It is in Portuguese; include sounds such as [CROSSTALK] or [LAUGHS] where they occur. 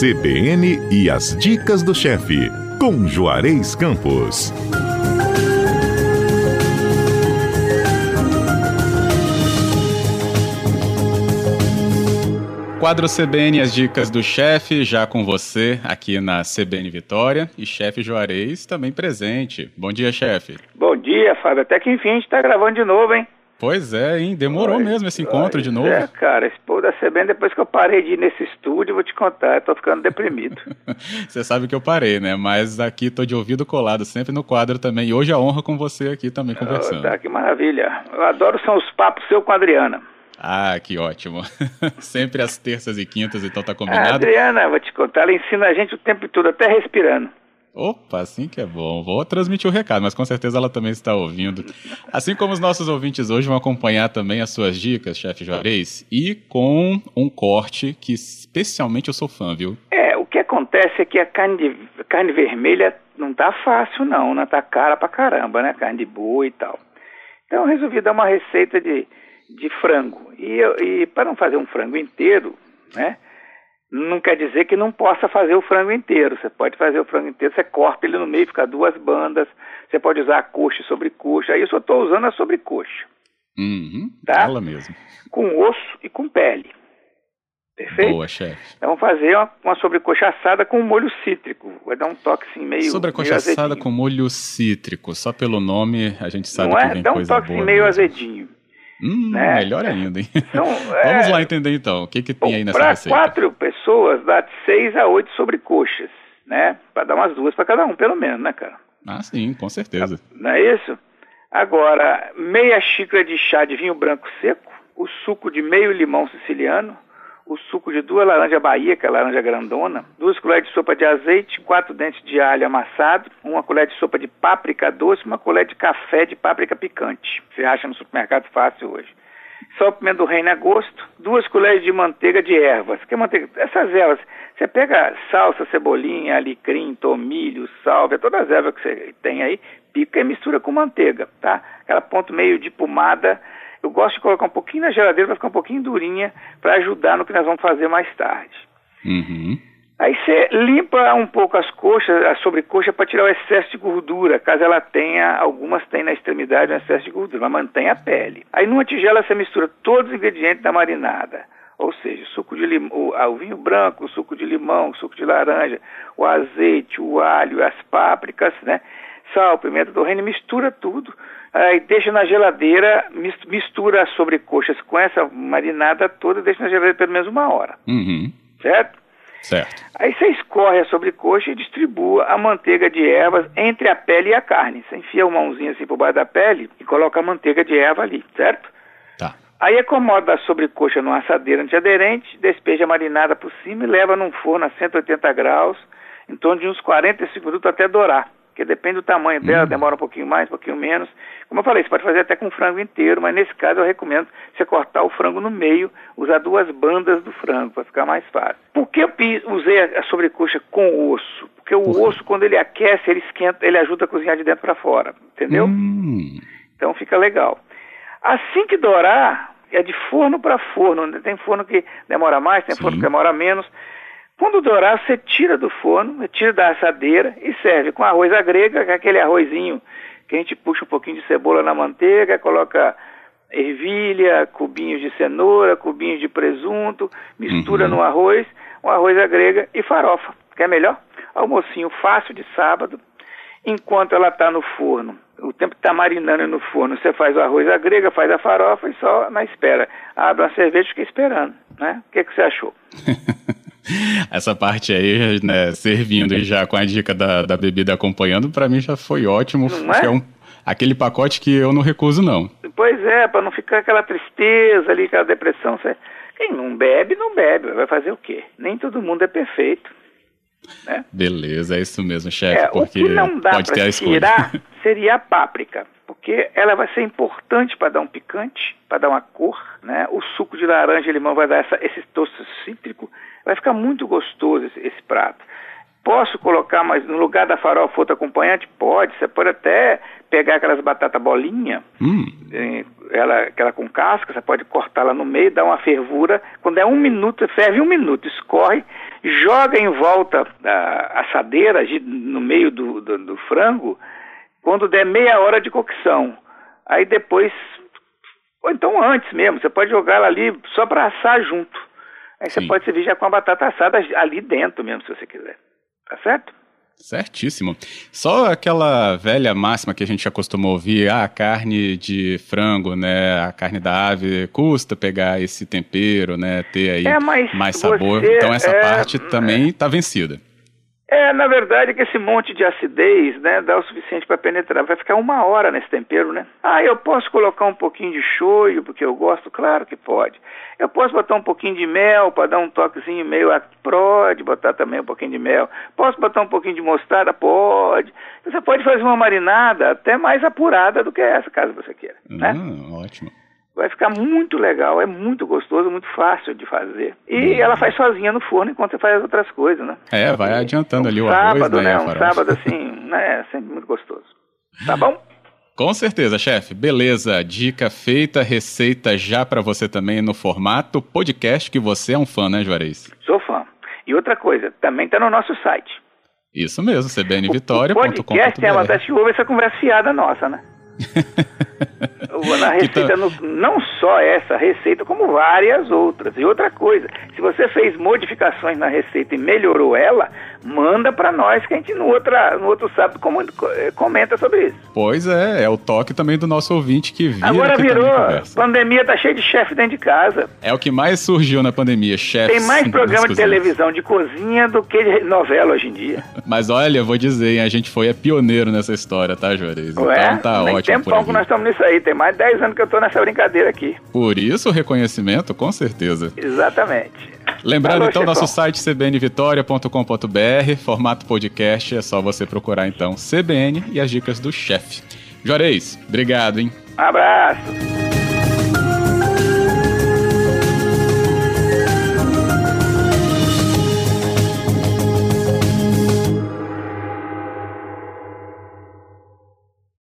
CBN e as dicas do chefe, com Juarez Campos. Quadro CBN as dicas do chefe, já com você aqui na CBN Vitória e chefe Juarez também presente. Bom dia, chefe. Bom dia, Fábio. Até que enfim a gente está gravando de novo, hein? Pois é, hein? Demorou pois, mesmo esse encontro de novo. É, cara, esse povo da CBN, depois que eu parei de ir nesse estúdio, vou te contar, eu tô ficando deprimido. [LAUGHS] você sabe que eu parei, né? Mas aqui tô de ouvido colado, sempre no quadro também. E hoje a honra com você aqui também conversando. Oh, tá, que maravilha. Eu adoro são os papos seu com a Adriana. Ah, que ótimo. [LAUGHS] Sempre às terças e quintas, então tá combinado. A Adriana, vou te contar, ela ensina a gente o tempo todo, até respirando. Opa, assim que é bom. Vou transmitir o recado, mas com certeza ela também está ouvindo. Assim como os nossos ouvintes hoje vão acompanhar também as suas dicas, chefe Juarez, e com um corte que especialmente eu sou fã, viu? É, o que acontece é que a carne, de, carne vermelha não tá fácil não, né? Tá cara pra caramba, né? Carne de boa e tal. Então eu resolvi dar uma receita de de frango. E, e para não fazer um frango inteiro, né? Não quer dizer que não possa fazer o frango inteiro. Você pode fazer o frango inteiro, você corta ele no meio, fica duas bandas. Você pode usar a coxa e sobrecoxa. Aí eu só estou usando a sobrecoxa. Uhum, tá? Ela mesmo. Com osso e com pele. Perfeito? Boa, chefe. Então vamos fazer uma, uma sobrecoxa assada com molho cítrico. Vai dar um toque assim meio. Sobrecoxa meio assada com molho cítrico. Só pelo nome a gente sabe Não que é? vem Dá um toque assim, meio mesmo. azedinho. Hum, né? Melhor ainda, hein? [LAUGHS] Então, [LAUGHS] Vamos é... lá entender então. O que, que tem aí nessa receita? Para quatro pessoas, dá de seis a oito sobrecoxas, né? Para dar umas duas para cada um, pelo menos, né, cara? Ah, sim, com certeza. Não é isso? Agora, meia xícara de chá de vinho branco seco, o suco de meio limão siciliano, o suco de duas laranjas Bahia, que é a laranja grandona, duas colheres de sopa de azeite, quatro dentes de alho amassado, uma colher de sopa de páprica doce, uma colher de café de páprica picante. Você acha no supermercado fácil hoje. Só pimenta do reino a gosto, duas colheres de manteiga de ervas. Que manteiga? Essas ervas, você pega salsa, cebolinha, alecrim, tomilho, sálvia, todas as ervas que você tem aí, pica e mistura com manteiga, tá? Aquela ponto meio de pomada eu gosto de colocar um pouquinho na geladeira para ficar um pouquinho durinha para ajudar no que nós vamos fazer mais tarde. Uhum. Aí você limpa um pouco as coxas, a sobrecoxa para tirar o excesso de gordura, caso ela tenha, algumas têm na extremidade um excesso de gordura, mas mantém a pele. Aí numa tigela você mistura todos os ingredientes da marinada, ou seja, suco de limão, o, o vinho branco, o suco de limão, o suco de laranja, o azeite, o alho, as pápricas, né? Sal, pimenta do reino, mistura tudo aí deixa na geladeira, mistura as sobrecoxas com essa marinada toda, deixa na geladeira pelo menos uma hora. Uhum. Certo? Certo. Aí você escorre a sobrecoxa e distribua a manteiga de ervas entre a pele e a carne. Você enfia uma mãozinha assim por baixo da pele e coloca a manteiga de erva ali, certo? Tá. Aí acomoda a sobrecoxa numa assadeira antiaderente, despeja a marinada por cima e leva num forno a 180 graus, em torno de uns 45 minutos até dourar porque depende do tamanho dela, hum. demora um pouquinho mais, um pouquinho menos. Como eu falei, você pode fazer até com frango inteiro, mas nesse caso eu recomendo você cortar o frango no meio, usar duas bandas do frango para ficar mais fácil. Por que eu usei a sobrecoxa com osso? Porque o Porra. osso, quando ele aquece, ele esquenta, ele ajuda a cozinhar de dentro para fora, entendeu? Hum. Então fica legal. Assim que dourar, é de forno para forno. Tem forno que demora mais, tem Sim. forno que demora menos. Quando dourar, você tira do forno, tira da assadeira e serve com arroz à grega, que é aquele arrozinho que a gente puxa um pouquinho de cebola na manteiga, coloca ervilha, cubinhos de cenoura, cubinhos de presunto, mistura uhum. no arroz, um arroz à grega e farofa. Quer melhor? Almocinho fácil de sábado, enquanto ela está no forno. O tempo está marinando no forno, você faz o arroz à grega, faz a farofa e só na espera. Abre uma cerveja e fica esperando. Né? O que, que você achou? [LAUGHS] [LAUGHS] Essa parte aí, né, servindo e já com a dica da, da bebida acompanhando, para mim já foi ótimo. Não é? é um, aquele pacote que eu não recuso, não. Pois é, para não ficar aquela tristeza ali, aquela depressão. Quem não bebe, não bebe. Vai fazer o quê? Nem todo mundo é perfeito. Né? Beleza, é isso mesmo, chefe. É, porque o que não dá para tirar [LAUGHS] seria a páprica, porque ela vai ser importante para dar um picante, para dar uma cor. Né? O suco de laranja e limão vai dar essa, esse tosto cítrico Vai ficar muito gostoso esse, esse prato. Posso colocar, mas no lugar da farofa outro acompanhante? Pode. Você pode até pegar aquelas batatas bolinha, hum. ela, aquela com casca, você pode cortar lá no meio, dar uma fervura. Quando é um minuto, ferve um minuto, escorre, joga em volta a assadeira no meio do, do, do frango quando der meia hora de cocção. Aí depois, ou então antes mesmo, você pode jogar ela ali só para assar junto. Aí Sim. você pode servir já com a batata assada ali dentro mesmo, se você quiser. Tá certo? Certíssimo. Só aquela velha máxima que a gente acostumou ouvir, ah, a carne de frango, né, a carne da ave, custa pegar esse tempero, né, ter aí é, mais sabor. Então essa é, parte também está vencida. É, na verdade, que esse monte de acidez, né, dá o suficiente para penetrar. Vai ficar uma hora nesse tempero, né? Ah, eu posso colocar um pouquinho de shoyu, porque eu gosto? Claro que pode. Eu posso botar um pouquinho de mel para dar um toquezinho meio... Pode botar também um pouquinho de mel. Posso botar um pouquinho de mostarda? Pode. Você pode fazer uma marinada até mais apurada do que essa, caso você queira, né? Hum, ótimo vai ficar muito legal, é muito gostoso, muito fácil de fazer. E uhum. ela faz sozinha no forno enquanto você faz as outras coisas, né? É, vai adiantando um ali o sábado, arroz, né? Um sábado assim, [LAUGHS] né? Sempre muito gostoso. Tá bom? Com certeza, chefe. Beleza. Dica feita, receita já para você também no formato podcast, que você é um fã, né, Juarez? Sou fã. E outra coisa, também está no nosso site. Isso mesmo, cbnvitoria.com.br. O podcast é uma das que ouve essa conversa fiada nossa, né? [LAUGHS] Na receita, no, não só essa receita, como várias outras. E outra coisa, se você fez modificações na receita e melhorou ela, manda para nós que a gente no, outra, no outro sábado eh, comenta sobre isso. Pois é, é o toque também do nosso ouvinte que vira. Agora virou, pandemia tá cheio de chefe dentro de casa. É o que mais surgiu na pandemia, chefe. Tem mais programa de televisão de cozinha do que de novela hoje em dia. [LAUGHS] Mas olha, vou dizer, a gente foi é pioneiro nessa história, tá, Juarez? Então Ué? tá ótimo. Tem tempão que nós estamos nisso aí, tem mais de 10 anos que eu tô nessa brincadeira aqui. Por isso o reconhecimento, com certeza. Exatamente. Lembrando Alô, então, chefão. nosso site cbnvitoria.com.br, formato podcast, é só você procurar então CBN e as dicas do chefe. Juarez, obrigado, hein? Um abraço.